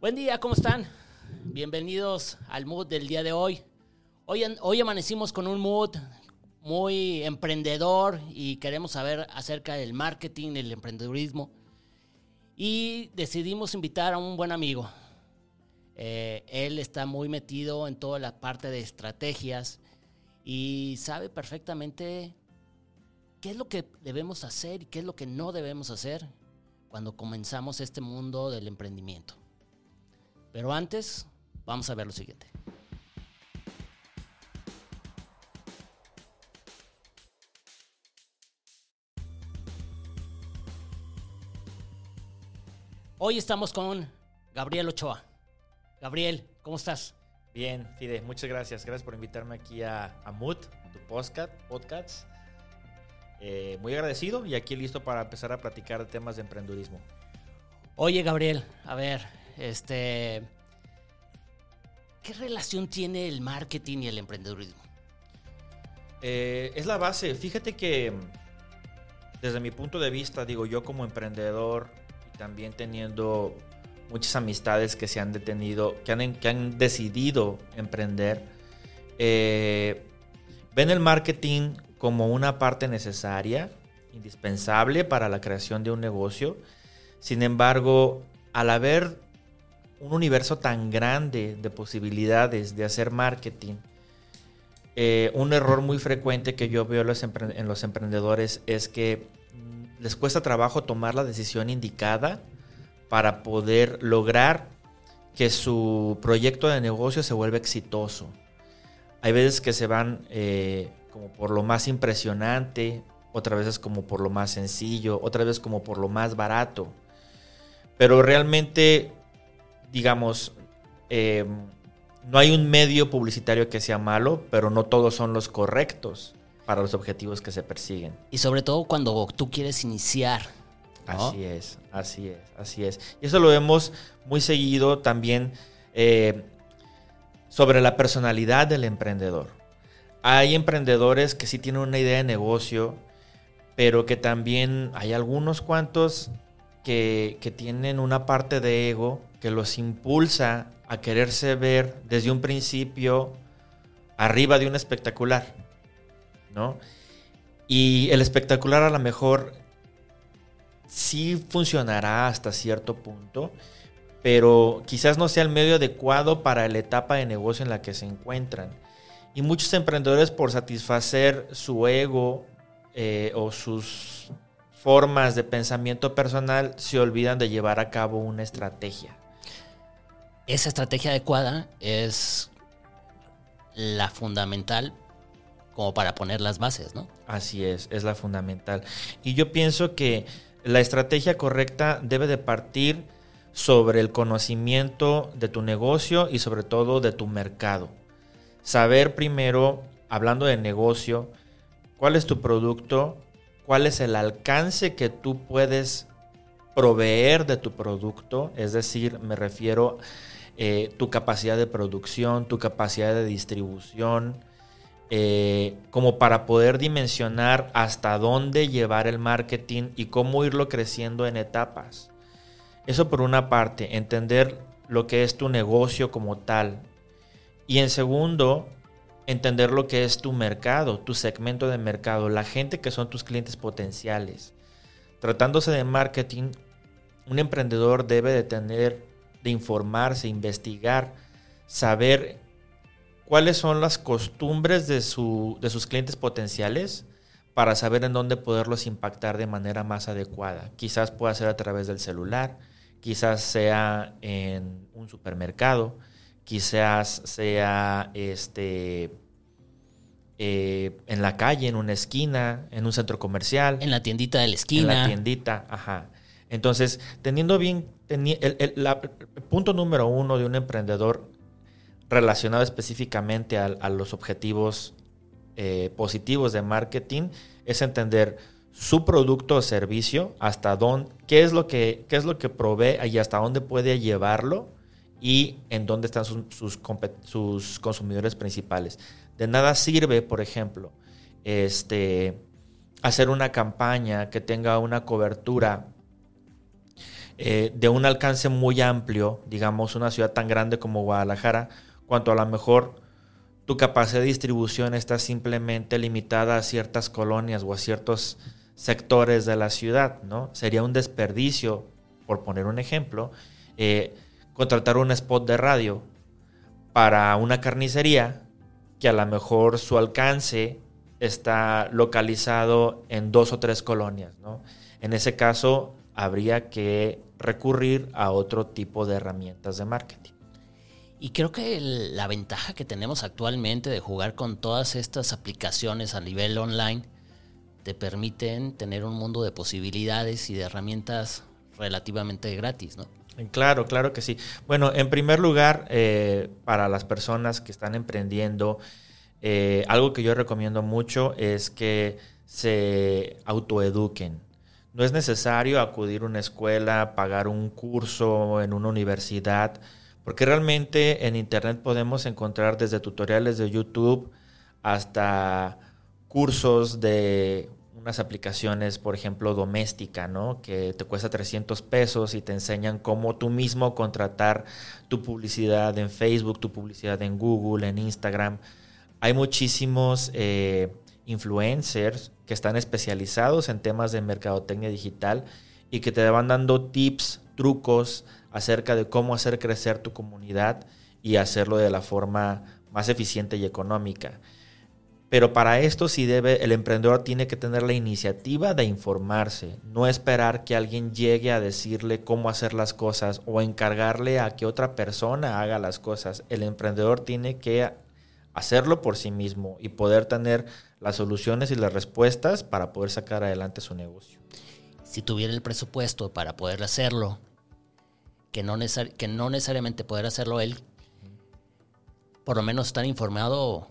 Buen día, ¿cómo están? Bienvenidos al mood del día de hoy. Hoy, hoy amanecimos con un mood muy emprendedor y queremos saber acerca del marketing, el emprendedurismo. Y decidimos invitar a un buen amigo. Eh, él está muy metido en toda la parte de estrategias y sabe perfectamente qué es lo que debemos hacer y qué es lo que no debemos hacer cuando comenzamos este mundo del emprendimiento. Pero antes, vamos a ver lo siguiente. Hoy estamos con Gabriel Ochoa. Gabriel, ¿cómo estás? Bien, Fide, muchas gracias. Gracias por invitarme aquí a, a Mood, tu podcast. podcast. Eh, muy agradecido y aquí listo para empezar a platicar temas de emprendurismo. Oye, Gabriel, a ver, este, ¿qué relación tiene el marketing y el emprendedurismo? Eh, es la base. Fíjate que desde mi punto de vista, digo yo como emprendedor y también teniendo muchas amistades que se han detenido, que han, que han decidido emprender, eh, ven el marketing como una parte necesaria, indispensable para la creación de un negocio. Sin embargo, al haber un universo tan grande de posibilidades de hacer marketing, eh, un error muy frecuente que yo veo en los emprendedores es que mm, les cuesta trabajo tomar la decisión indicada para poder lograr que su proyecto de negocio se vuelva exitoso. Hay veces que se van eh, como por lo más impresionante, otras veces como por lo más sencillo, otras veces como por lo más barato. Pero realmente digamos, eh, no hay un medio publicitario que sea malo, pero no todos son los correctos para los objetivos que se persiguen. Y sobre todo cuando tú quieres iniciar. Así es, así es, así es. Y eso lo vemos muy seguido también eh, sobre la personalidad del emprendedor. Hay emprendedores que sí tienen una idea de negocio, pero que también hay algunos cuantos que, tienen una parte de ego que los impulsa a quererse ver desde un principio arriba de un espectacular, ¿no? Y el espectacular a lo mejor sí funcionará hasta cierto punto, pero quizás no sea el medio adecuado para la etapa de negocio en la que se encuentran. Y muchos emprendedores por satisfacer su ego eh, o sus formas de pensamiento personal se olvidan de llevar a cabo una estrategia esa estrategia adecuada es la fundamental como para poner las bases, ¿no? Así es, es la fundamental. Y yo pienso que la estrategia correcta debe de partir sobre el conocimiento de tu negocio y sobre todo de tu mercado. Saber primero, hablando de negocio, cuál es tu producto, cuál es el alcance que tú puedes proveer de tu producto, es decir, me refiero eh, tu capacidad de producción, tu capacidad de distribución, eh, como para poder dimensionar hasta dónde llevar el marketing y cómo irlo creciendo en etapas. Eso por una parte, entender lo que es tu negocio como tal. Y en segundo, entender lo que es tu mercado, tu segmento de mercado, la gente que son tus clientes potenciales. Tratándose de marketing, un emprendedor debe de tener de informarse, investigar, saber cuáles son las costumbres de, su, de sus clientes potenciales para saber en dónde poderlos impactar de manera más adecuada. Quizás pueda ser a través del celular, quizás sea en un supermercado, quizás sea este, eh, en la calle, en una esquina, en un centro comercial. En la tiendita de la esquina. En la tiendita, ajá. Entonces, teniendo bien el, punto número uno de un emprendedor relacionado específicamente a, los objetivos eh, positivos de marketing es entender su producto o servicio, hasta dónde, qué es lo que, qué es lo que provee y hasta dónde puede llevarlo y en dónde están sus, sus, consumidores principales. De nada sirve, por ejemplo, este, hacer una campaña que tenga una cobertura eh, de un alcance muy amplio, digamos una ciudad tan grande como Guadalajara, cuanto a lo mejor tu capacidad de distribución está simplemente limitada a ciertas colonias o a ciertos sectores de la ciudad, ¿no? Sería un desperdicio, por poner un ejemplo, eh, contratar un spot de radio para una carnicería que a lo mejor su alcance está localizado en dos o tres colonias. ¿no? En ese caso, habría que recurrir a otro tipo de herramientas de marketing. Y creo que la ventaja que tenemos actualmente de jugar con todas estas aplicaciones a nivel online te permiten tener un mundo de posibilidades y de herramientas relativamente gratis, ¿no? Claro, claro que sí. Bueno, en primer lugar, eh, para las personas que están emprendiendo, eh, algo que yo recomiendo mucho es que se autoeduquen. No es necesario acudir a una escuela, pagar un curso en una universidad, porque realmente en Internet podemos encontrar desde tutoriales de YouTube hasta cursos de unas aplicaciones, por ejemplo, doméstica, ¿no? Que te cuesta 300 pesos y te enseñan cómo tú mismo contratar tu publicidad en Facebook, tu publicidad en Google, en Instagram. Hay muchísimos eh, influencers que están especializados en temas de mercadotecnia digital y que te van dando tips, trucos acerca de cómo hacer crecer tu comunidad y hacerlo de la forma más eficiente y económica. Pero para esto sí debe, el emprendedor tiene que tener la iniciativa de informarse, no esperar que alguien llegue a decirle cómo hacer las cosas o encargarle a que otra persona haga las cosas. El emprendedor tiene que hacerlo por sí mismo y poder tener las soluciones y las respuestas para poder sacar adelante su negocio. Si tuviera el presupuesto para poder hacerlo, que no, que no necesariamente poder hacerlo él, por lo menos estar informado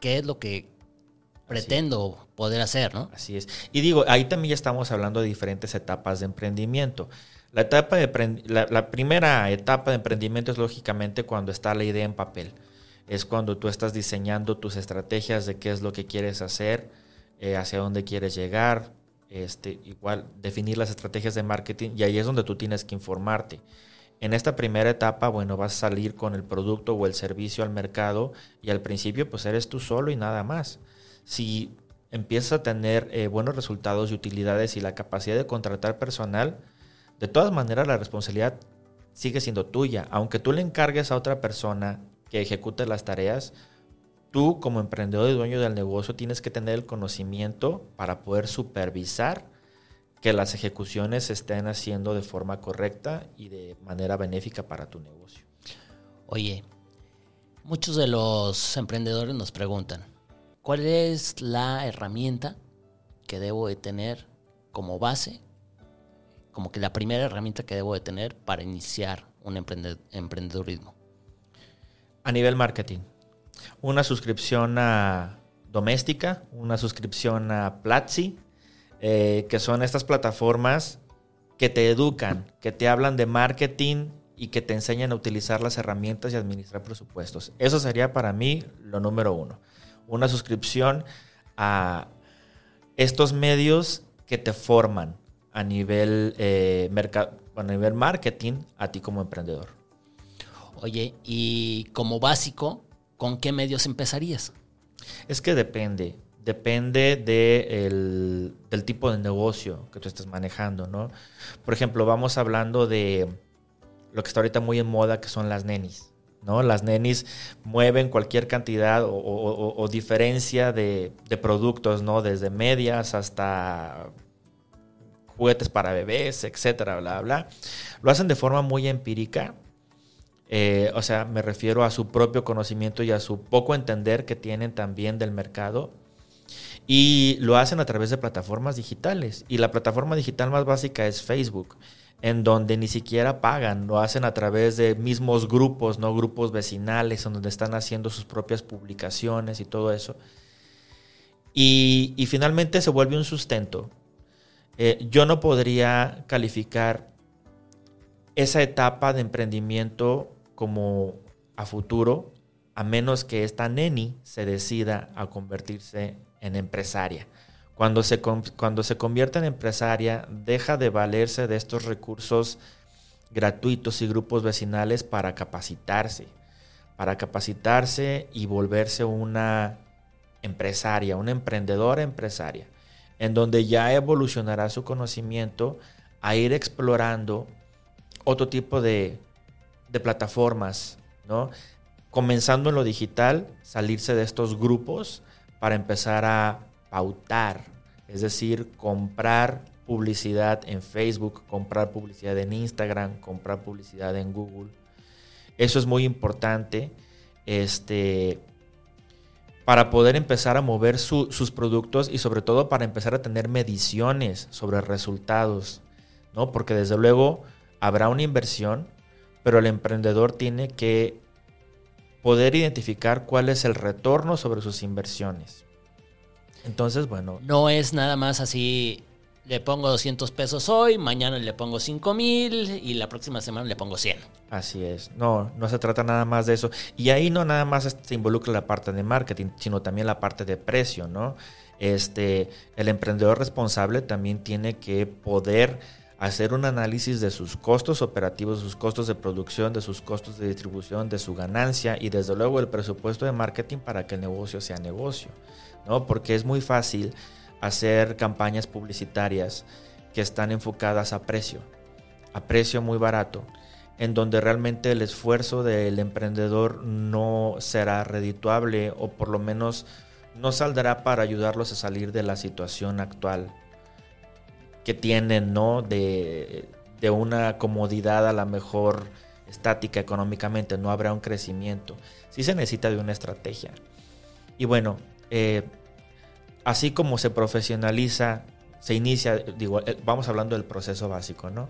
qué es lo que pretendo poder hacer, ¿no? Así es. Y digo, ahí también ya estamos hablando de diferentes etapas de emprendimiento. La, etapa de, la, primera etapa de emprendimiento es lógicamente cuando está la idea en papel. Es cuando tú estás diseñando tus estrategias de qué es lo que quieres hacer, eh, hacia dónde quieres llegar, este, igual definir las estrategias de marketing y ahí es donde tú tienes que informarte. En esta primera etapa, bueno, vas a salir con el producto o el servicio al mercado y al principio pues eres tú solo y nada más. Si empiezas a tener eh, buenos resultados y utilidades y la capacidad de contratar personal, de todas maneras la responsabilidad sigue siendo tuya. Aunque tú le encargues a otra persona que ejecute las tareas, tú como emprendedor y dueño del negocio tienes que tener el conocimiento para poder supervisar que las ejecuciones se estén haciendo de forma correcta y de manera benéfica para tu negocio. Oye, muchos de los emprendedores nos preguntan, ¿cuál es la herramienta que debo de tener como base, como que la primera herramienta que debo de tener para iniciar un emprendedurismo? A nivel marketing, una suscripción a doméstica, una suscripción a Platzi, eh, que son estas plataformas que te educan, que te hablan de marketing y que te enseñan a utilizar las herramientas y administrar presupuestos. Eso sería para mí lo número uno. Una suscripción a estos medios que te forman a nivel, eh, a nivel marketing a ti como emprendedor. Oye, y como básico, ¿con qué medios empezarías? Es que depende depende de del tipo de negocio que tú estés manejando, ¿no? Por ejemplo, vamos hablando de lo que está ahorita muy en moda, que son las nenis, ¿no? Las nenis mueven cualquier cantidad o, diferencia de, productos, ¿no? Desde medias hasta juguetes para bebés, etcétera, bla, bla. Lo hacen de forma muy empírica. Eh, o sea, me refiero a su propio conocimiento y a su poco entender que tienen también del mercado y lo hacen a través de plataformas digitales. Y la plataforma digital más básica es Facebook, en donde ni siquiera pagan, lo hacen a través de mismos grupos, no grupos vecinales, en donde están haciendo sus propias publicaciones y todo eso. Y, finalmente se vuelve un sustento. Eh, yo no podría calificar esa etapa de emprendimiento como a futuro, a menos que esta neni se decida a convertirse en empresaria. Cuando se, cuando se convierte en empresaria, deja de valerse de estos recursos gratuitos y grupos vecinales para capacitarse, para capacitarse y volverse una empresaria, una emprendedora empresaria, en donde ya evolucionará su conocimiento a ir explorando otro tipo de, de plataformas, ¿no? Comenzando en lo digital, salirse de estos grupos para empezar a pautar, es decir, comprar publicidad en Facebook, comprar publicidad en Instagram, comprar publicidad en Google. Eso es muy importante este, para poder empezar a mover sus productos y sobre todo para empezar a tener mediciones sobre resultados, ¿no? Porque desde luego habrá una inversión, pero el emprendedor tiene que poder identificar cuál es el retorno sobre sus inversiones. Entonces, bueno. No es nada más así, le pongo 200 pesos hoy, mañana le pongo 5 mil y la próxima semana le pongo 100. Así es. No, no se trata nada más de eso. Y ahí no nada más se involucra la parte de marketing, sino también la parte de precio, ¿no? Este, el emprendedor responsable también tiene que poder hacer un análisis de sus costos operativos, sus costos de producción, de sus costos de distribución, de su ganancia y desde luego el presupuesto de marketing para que el negocio sea negocio, ¿no? Porque es muy fácil hacer campañas publicitarias que están enfocadas a precio, a precio muy barato, en donde realmente el esfuerzo del emprendedor no será redituable o por lo menos no saldrá para ayudarlos a salir de la situación actual que tienen, ¿no? De, una comodidad a la mejor estática económicamente, no habrá un crecimiento. Sí se necesita de una estrategia. Y bueno, eh, así como se profesionaliza, se inicia, digo, eh, vamos hablando del proceso básico, ¿no?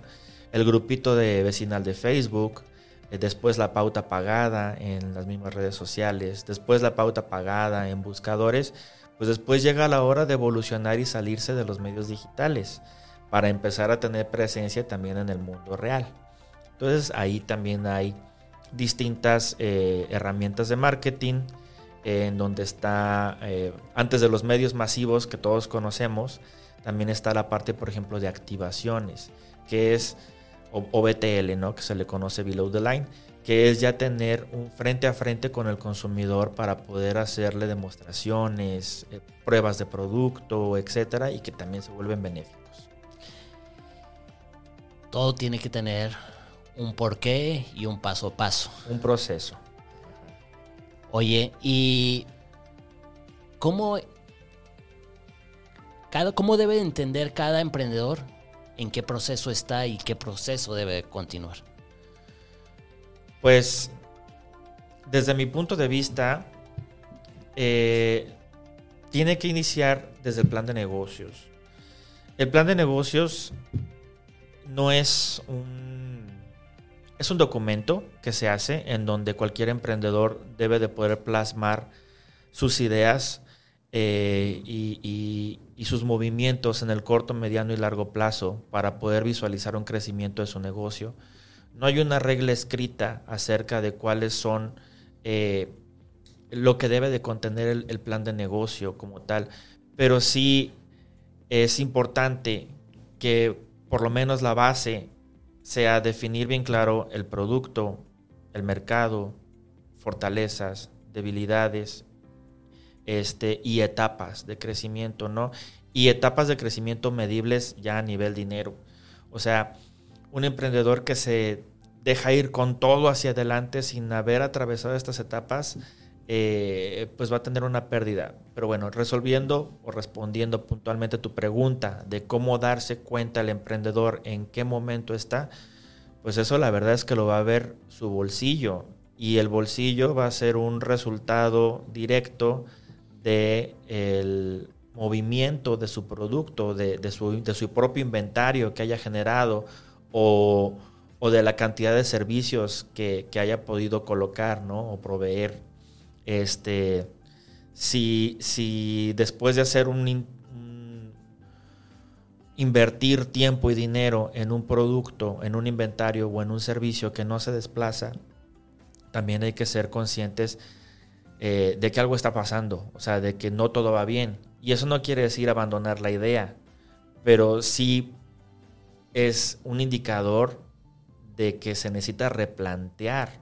El grupito de vecinal de Facebook, eh, después la pauta pagada en las mismas redes sociales, después la pauta pagada en buscadores, pues después llega la hora de evolucionar y salirse de los medios digitales para empezar a tener presencia también en el mundo real. Entonces ahí también hay distintas eh, herramientas de marketing en donde está, eh, antes de los medios masivos que todos conocemos, también está la parte, por ejemplo, de activaciones, que es OBTL, ¿no? que se le conoce below the line, que es ya tener un frente a frente con el consumidor para poder hacerle demostraciones, eh, pruebas de producto, etcétera, y que también se vuelven benéficos todo tiene que tener un porqué y un paso a paso. Un proceso. Oye, ¿y cómo, cada, cómo debe entender cada emprendedor en qué proceso está y qué proceso debe continuar? Pues, desde mi punto de vista, eh, tiene que iniciar desde el plan de negocios. El plan de negocios no es un, es un documento que se hace en donde cualquier emprendedor debe de poder plasmar sus ideas eh, y, sus movimientos en el corto, mediano y largo plazo para poder visualizar un crecimiento de su negocio. No hay una regla escrita acerca de cuáles son eh, lo que debe de contener el plan de negocio como tal, pero sí es importante que por lo menos la base sea definir bien claro el producto, el mercado, fortalezas, debilidades este, y etapas de crecimiento, ¿no? Y etapas de crecimiento medibles ya a nivel dinero. O sea, un emprendedor que se deja ir con todo hacia adelante sin haber atravesado estas etapas, eh, pues va a tener una pérdida. Pero bueno, resolviendo o respondiendo puntualmente tu pregunta de cómo darse cuenta el emprendedor en qué momento está, pues eso la verdad es que lo va a ver su bolsillo y el bolsillo va a ser un resultado directo de movimiento de su producto, de, su, propio inventario que haya generado o, o de la cantidad de servicios que, que, haya podido colocar ¿no? o proveer. Este, si, si después de hacer un, invertir tiempo y dinero en un producto, en un inventario o en un servicio que no se desplaza, también hay que ser conscientes eh, de que algo está pasando, o sea, de que no todo va bien. Y eso no quiere decir abandonar la idea, pero sí es un indicador de que se necesita replantear,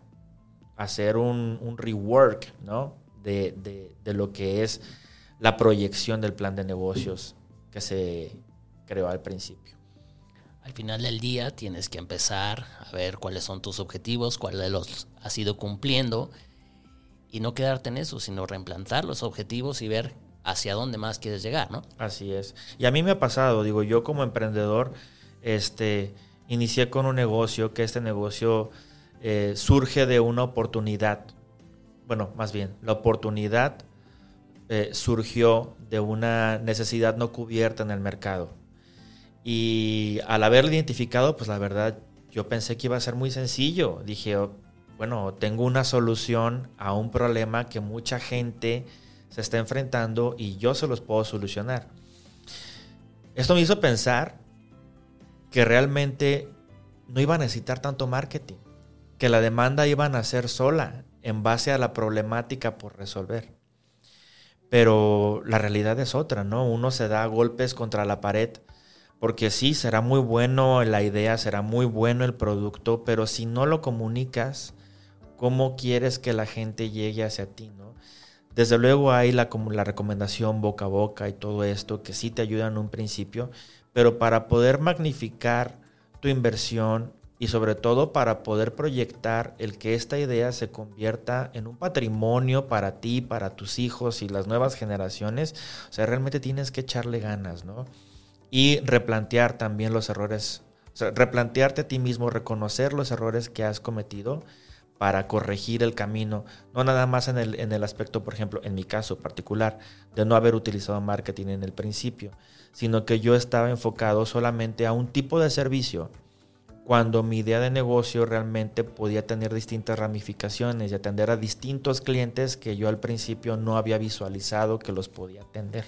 hacer un, rework, ¿no? De, de, lo que es la proyección del plan de negocios que se creó al principio. Al final del día tienes que empezar a ver cuáles son tus objetivos, cuáles los has ido cumpliendo y no quedarte en eso, sino reimplantar los objetivos y ver hacia dónde más quieres llegar, ¿no? Así es. Y a mí me ha pasado, digo, yo como emprendedor, este, inicié con un negocio, que este negocio eh, surge de una oportunidad. Bueno, más bien, la oportunidad eh, surgió de una necesidad no cubierta en el mercado. Y al haberlo identificado, pues la verdad, yo pensé que iba a ser muy sencillo. Dije, oh, bueno, tengo una solución a un problema que mucha gente se está enfrentando y yo se los puedo solucionar. Esto me hizo pensar que realmente no iba a necesitar tanto marketing, que la demanda iba a ser sola en base a la problemática por resolver. Pero la realidad es otra, ¿no? Uno se da golpes contra la pared porque sí, será muy bueno la idea, será muy bueno el producto, pero si no lo comunicas, ¿cómo quieres que la gente llegue hacia ti, no? Desde luego hay la, la recomendación boca a boca y todo esto que sí te ayuda en un principio, pero para poder magnificar tu inversión y sobre todo para poder proyectar el que esta idea se convierta en un patrimonio para ti, para tus hijos y las nuevas generaciones, o sea, realmente tienes que echarle ganas, ¿no? Y replantear también los errores, o sea, replantearte a ti mismo, reconocer los errores que has cometido para corregir el camino, no nada más en el, en el aspecto, por ejemplo, en mi caso particular, de no haber utilizado marketing en el principio, sino que yo estaba enfocado solamente a un tipo de servicio, cuando mi idea de negocio realmente podía tener distintas ramificaciones y atender a distintos clientes que yo al principio no había visualizado que los podía atender.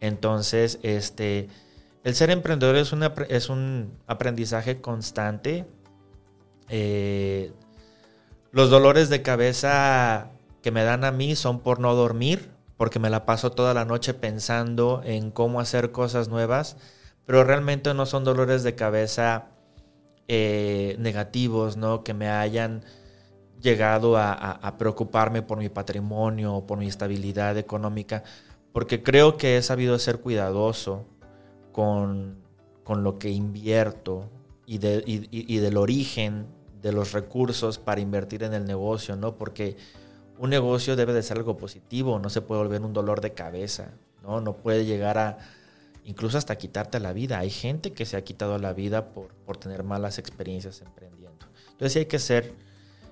Entonces, este, el ser emprendedor es, es un aprendizaje constante. Eh, los dolores de cabeza que me dan a mí son por no dormir, porque me la paso toda la noche pensando en cómo hacer cosas nuevas, pero realmente no son dolores de cabeza eh, negativos, ¿no? Que me hayan llegado a, preocuparme por mi patrimonio o por mi estabilidad económica, porque creo que he sabido ser cuidadoso con, lo que invierto y, de, y del origen de los recursos para invertir en el negocio, ¿no? Porque un negocio debe de ser algo positivo, no se puede volver un dolor de cabeza, ¿no? No puede llegar a incluso hasta quitarte la vida. Hay gente que se ha quitado la vida por, por tener malas experiencias emprendiendo. Entonces hay que ser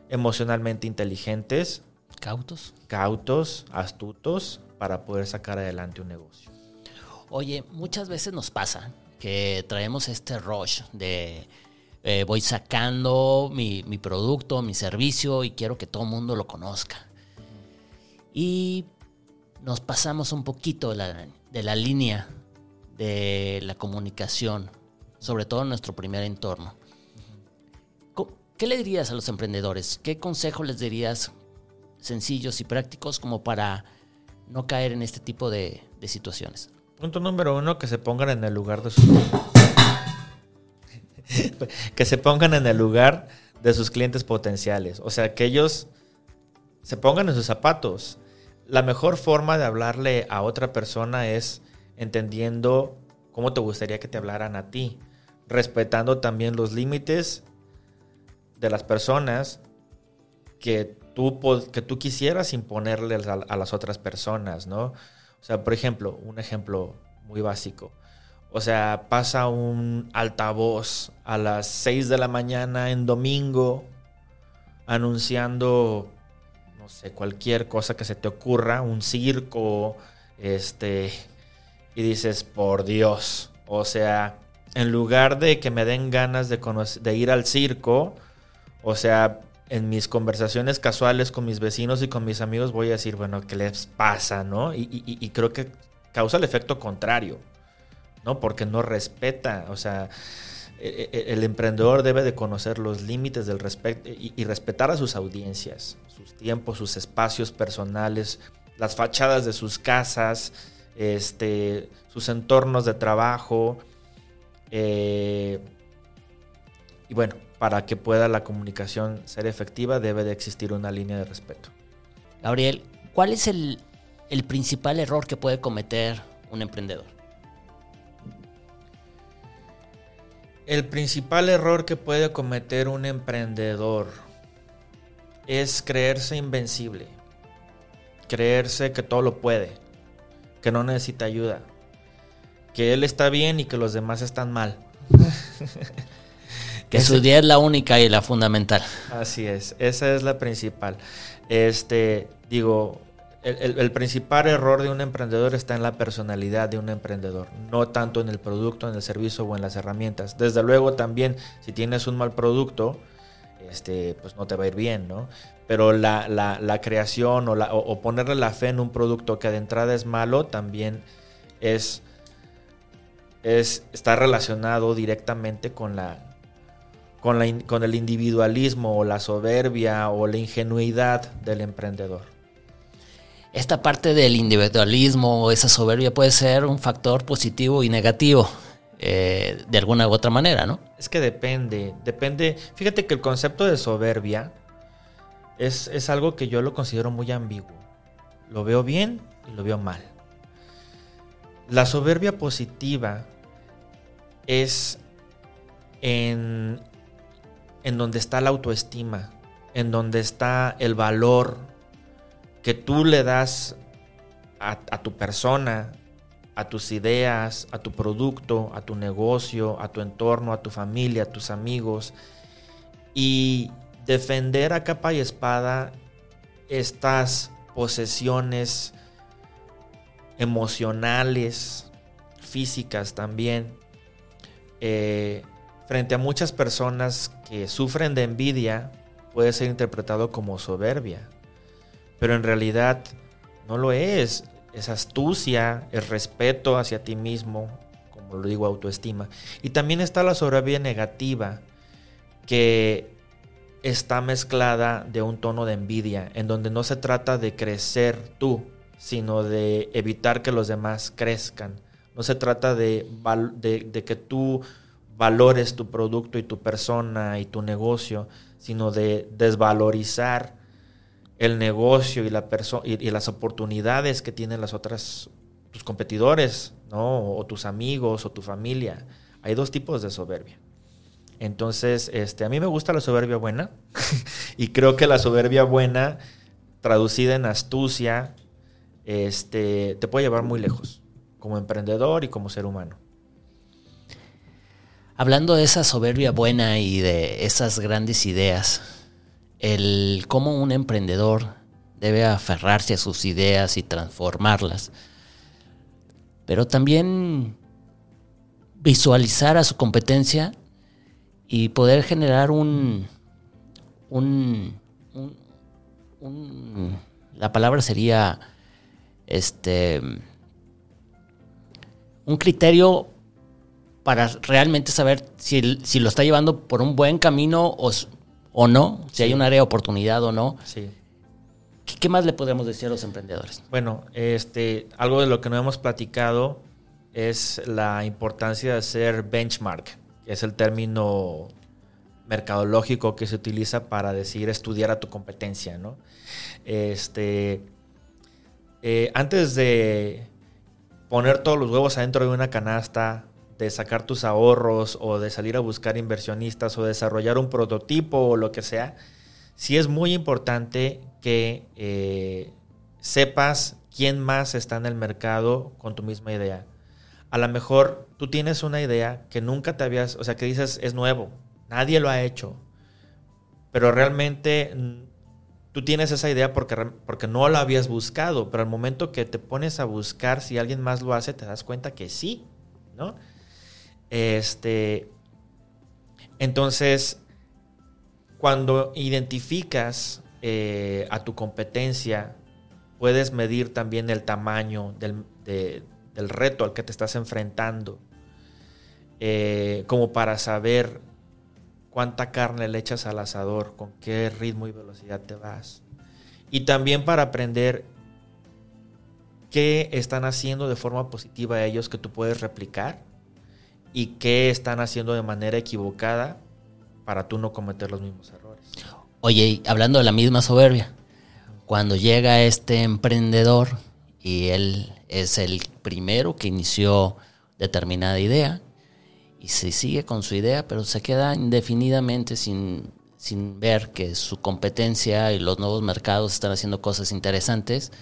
emocionalmente inteligentes. Cautos. Cautos, astutos, para poder sacar adelante un negocio. Oye, muchas veces nos pasa que traemos este rush de eh, voy sacando mi, producto, mi servicio y quiero que todo el mundo lo conozca. Y nos pasamos un poquito de la, de la línea de la comunicación, sobre todo en nuestro primer entorno. ¿Qué le dirías a los emprendedores? ¿Qué consejos les dirías sencillos y prácticos como para no caer en este tipo de, situaciones? Punto número uno, que se pongan en el lugar de sus que se pongan en el lugar de sus clientes potenciales. O sea, que ellos se pongan en sus zapatos. La mejor forma de hablarle a otra persona es entendiendo cómo te gustaría que te hablaran a ti, respetando también los límites de las personas que tú, que tú quisieras imponerles a, las otras personas, ¿no? O sea, por ejemplo, un ejemplo muy básico. O sea, pasa un altavoz a las 6 de la mañana en domingo anunciando, no sé, cualquier cosa que se te ocurra, un circo, este, y dices, por Dios, o sea, en lugar de que me den ganas de, ir al circo, o sea, en mis conversaciones casuales con mis vecinos y con mis amigos voy a decir, bueno, ¿qué les pasa? ¿No? y creo que causa el efecto contrario. ¿no? Porque no respeta, o sea, e, e, e, el emprendedor debe de conocer los límites del respeto y, respetar a sus audiencias, sus tiempos, sus espacios personales, las fachadas de sus casas, este, sus entornos de trabajo. Eh, y bueno, para que pueda la comunicación ser efectiva debe de existir una línea de respeto. Gabriel, ¿cuál es el, el principal error que puede cometer un emprendedor? El principal error que puede cometer un emprendedor es creerse invencible, creerse que todo lo puede, que no necesita ayuda, que él está bien y que los demás están mal. que su idea es la única y la fundamental. Así es, esa es la principal. Este, digo, el, principal error de un emprendedor está en la personalidad de un emprendedor, no tanto en el producto, en el servicio o en las herramientas. Desde luego también, si tienes un mal producto, este, pues no te va a ir bien, ¿no? Pero la, creación o, o, ponerle la fe en un producto que de entrada es malo también es, es está relacionado directamente con la, con, la, con el individualismo o la soberbia o la ingenuidad del emprendedor esta parte del individualismo o esa soberbia puede ser un factor positivo y negativo eh, de alguna u otra manera, ¿no? Es que depende, depende. Fíjate que el concepto de soberbia es, es algo que yo lo considero muy ambiguo. Lo veo bien y lo veo mal. La soberbia positiva es en, en donde está la autoestima, en donde está el valor que tú le das a, tu persona, a tus ideas, a tu producto, a tu negocio, a tu entorno, a tu familia, a tus amigos, y defender a capa y espada estas posesiones emocionales, físicas también, eh, frente a muchas personas que sufren de envidia, puede ser interpretado como soberbia pero en realidad no lo es. Es astucia, es respeto hacia ti mismo, como lo digo, autoestima. Y también está la soberbia negativa, que está mezclada de un tono de envidia, en donde no se trata de crecer tú, sino de evitar que los demás crezcan. No se trata de, de, que tú valores tu producto y tu persona y tu negocio, sino de desvalorizar el negocio y, la y, las oportunidades que tienen las otras, tus competidores, ¿no? O tus amigos o tu familia. Hay dos tipos de soberbia. Entonces, este, a mí me gusta la soberbia buena y creo que la soberbia buena, traducida en astucia, este, te puede llevar muy lejos, como emprendedor y como ser humano. Hablando de esa soberbia buena y de esas grandes ideas, el cómo un emprendedor debe aferrarse a sus ideas y transformarlas, pero también visualizar a su competencia y poder generar un, un, la palabra sería este un criterio para realmente saber si, si, lo está llevando por un buen camino o, o no, si hay un área de oportunidad o no. Sí. ¿Qué, más le podemos decir a los emprendedores? Bueno, este, algo de lo que no hemos platicado es la importancia de hacer benchmark, que es el término mercadológico que se utiliza para decir estudiar a tu competencia, ¿no? Este, eh, antes de poner todos los huevos adentro de una canasta, de sacar tus ahorros o de salir a buscar inversionistas o desarrollar un prototipo o lo que sea, sí es muy importante que eh, sepas quién más está en el mercado con tu misma idea. A lo mejor tú tienes una idea que nunca te habías, o sea, que dices es nuevo, nadie lo ha hecho, pero realmente tú tienes esa idea porque, porque no la habías buscado, pero al momento que te pones a buscar si alguien más lo hace, te das cuenta que sí, ¿no? Este, entonces, cuando identificas eh, a tu competencia, puedes medir también el tamaño del, reto al que te estás enfrentando, eh, como para saber cuánta carne le echas al asador, con qué ritmo y velocidad te vas. Y también para aprender qué están haciendo de forma positiva ellos que tú puedes replicar y qué están haciendo de manera equivocada para tú no cometer los mismos errores. Oye, hablando de la misma soberbia, cuando llega este emprendedor y él es el primero que inició determinada idea y se sigue con su idea, pero se queda indefinidamente sin, sin ver que su competencia y los nuevos mercados están haciendo cosas interesantes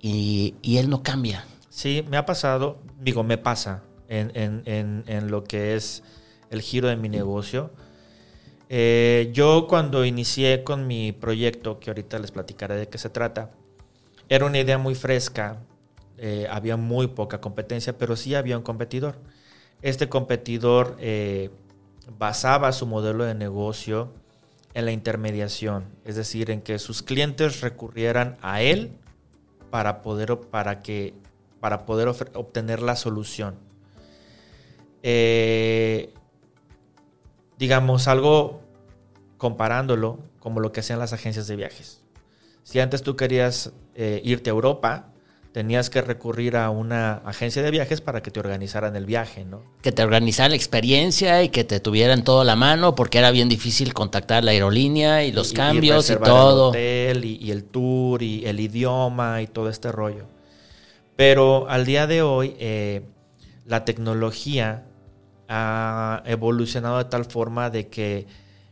y, y él no cambia. Sí, me ha pasado, digo, me pasa en, en, en, lo que es el giro de mi negocio. Eh, yo cuando inicié con mi proyecto, que ahorita les platicaré de qué se trata, era una idea muy fresca, eh, había muy poca competencia, pero sí había un competidor. Este competidor eh, basaba su modelo de negocio en la intermediación, es decir, en que sus clientes recurrieran a él para poder, para que, para poder obtener la solución. Eh, digamos, algo comparándolo como lo que hacían las agencias de viajes. Si antes tú querías eh, irte a Europa, tenías que recurrir a una agencia de viajes para que te organizaran el viaje, ¿no? Que te organizaran la experiencia y que te tuvieran todo a la mano, porque era bien difícil contactar la aerolínea y los cambios y, todo. El hotel y, el tour y el idioma y todo este rollo. Pero al día de hoy, eh, la tecnología ha evolucionado de tal forma de que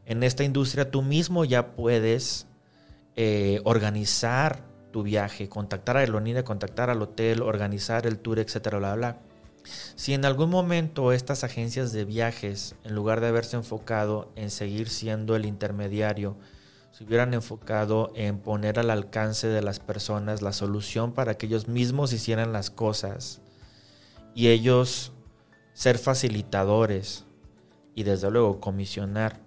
en esta industria tú mismo ya puedes eh, organizar tu viaje, contactar a Aerolínea, contactar al hotel, organizar el tour, etcétera, bla, bla. Si en algún momento estas agencias de viajes, en lugar de haberse enfocado en seguir siendo el intermediario, se hubieran enfocado en poner al alcance de las personas la solución para que ellos mismos hicieran las cosas y ellos ser facilitadores y desde luego comisionar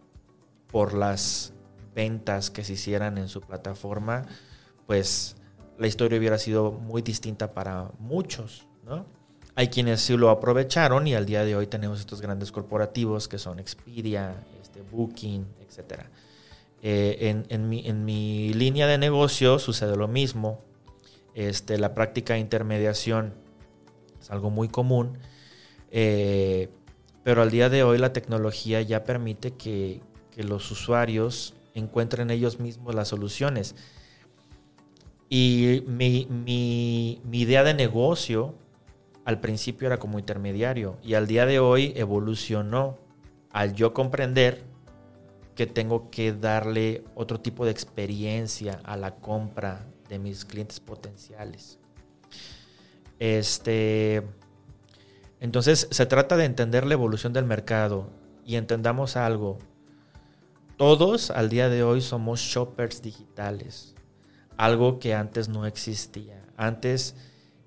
por las ventas que se hicieran en su plataforma, pues la historia hubiera sido muy distinta para muchos, ¿no? Hay quienes sí lo aprovecharon y al día de hoy tenemos estos grandes corporativos que son Expedia, este, Booking, etc. Eh, en, mi, en, mi, línea de negocio sucede lo mismo. Este, la práctica de intermediación algo muy común eh, pero al día de hoy la tecnología ya permite que, los usuarios encuentren ellos mismos las soluciones. Y mi, idea de negocio al principio era como intermediario y al día de hoy evolucionó al yo comprender que tengo que darle otro tipo de experiencia a la compra de mis clientes potenciales. Este, entonces se trata de entender la evolución del mercado y entendamos algo. Todos al día de hoy somos shoppers digitales, algo que antes no existía. Antes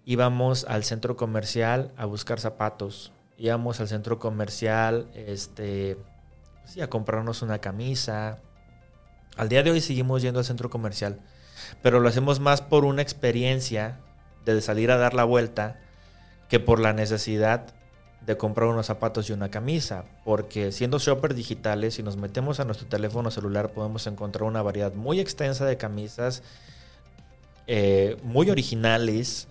íbamos al centro comercial a buscar zapatos, íbamos al centro comercial este, a comprarnos una camisa. Al día de hoy seguimos yendo al centro comercial, pero lo hacemos más por una experiencia de salir a dar la vuelta que por la necesidad de comprar unos zapatos y una camisa, porque siendo shoppers digitales, si nos metemos a nuestro teléfono celular podemos encontrar una variedad muy extensa de camisas, eh, muy originales,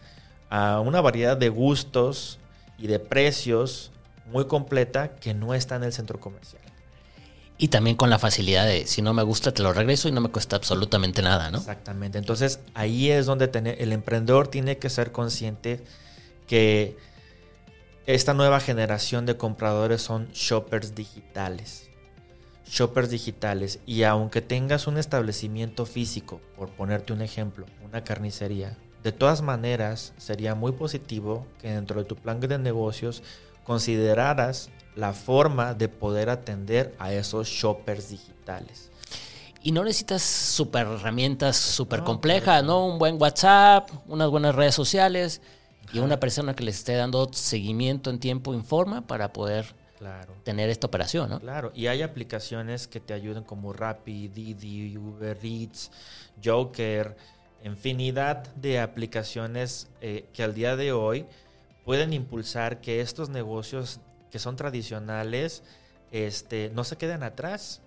a una variedad de gustos y de precios muy completa que no está en el centro comercial. Y también con la facilidad de, si no me gusta, te lo regreso y no me cuesta absolutamente nada, ¿no? Exactamente. Entonces ahí es donde el emprendedor tiene que ser consciente que esta nueva generación de compradores son shoppers digitales. Shoppers digitales. Y aunque tengas un establecimiento físico, por ponerte un ejemplo, una carnicería, de todas maneras sería muy positivo que dentro de tu plan de negocios consideraras la forma de poder atender a esos shoppers digitales. Y no necesitas super herramientas súper complejas, ¿no? Un buen WhatsApp, unas buenas redes sociales y una persona que les esté dando seguimiento en tiempo informa para poder tener esta operación, ¿no? Claro, y hay aplicaciones que te ayuden como Rappi, Didi, Uber Eats, Joker, infinidad de aplicaciones eh, que al día de hoy pueden impulsar que estos negocios que son tradicionales este, no se queden atrás.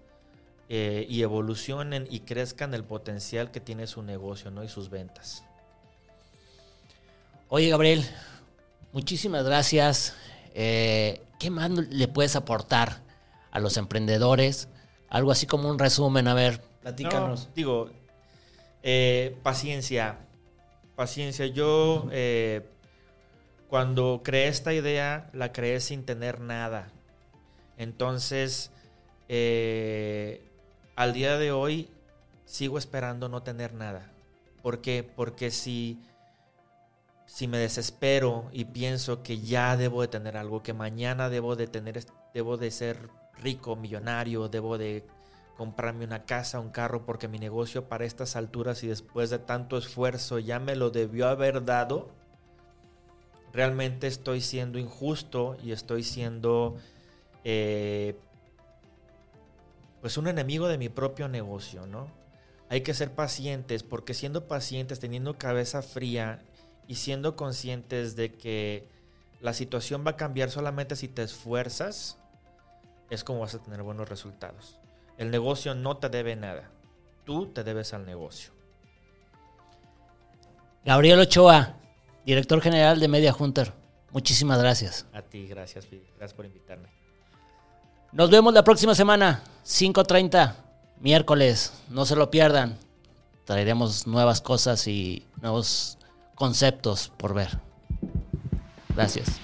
Eh, y evolucionen y crezcan el potencial que tiene su negocio ¿no? y sus ventas. Oye, Gabriel, muchísimas gracias. Eh, ¿Qué más le puedes aportar a los emprendedores? Algo así como un resumen, a ver, platícanos. No, digo, eh, paciencia, paciencia. Yo eh, cuando creé esta idea, la creé sin tener nada. Entonces, eh, al día de hoy sigo esperando no tener nada. ¿Por qué? Porque si, si me desespero y pienso que ya debo de tener algo, que mañana debo de tener, debo de ser rico, millonario, debo de comprarme una casa, un carro, porque mi negocio para estas alturas y después de tanto esfuerzo ya me lo debió haber dado, realmente estoy siendo injusto y estoy siendo eh, pues un enemigo de mi propio negocio, ¿no? Hay que ser pacientes porque siendo pacientes, teniendo cabeza fría y siendo conscientes de que la situación va a cambiar solamente si te esfuerzas, es como vas a tener buenos resultados. El negocio no te debe nada. Tú te debes al negocio. Gabriel Ochoa, director general de Media Hunter. Muchísimas gracias. A ti, gracias, Gracias por invitarme. Nos vemos la próxima semana, 5.30, miércoles. No se lo pierdan. Traeremos nuevas cosas y nuevos conceptos por ver. Gracias.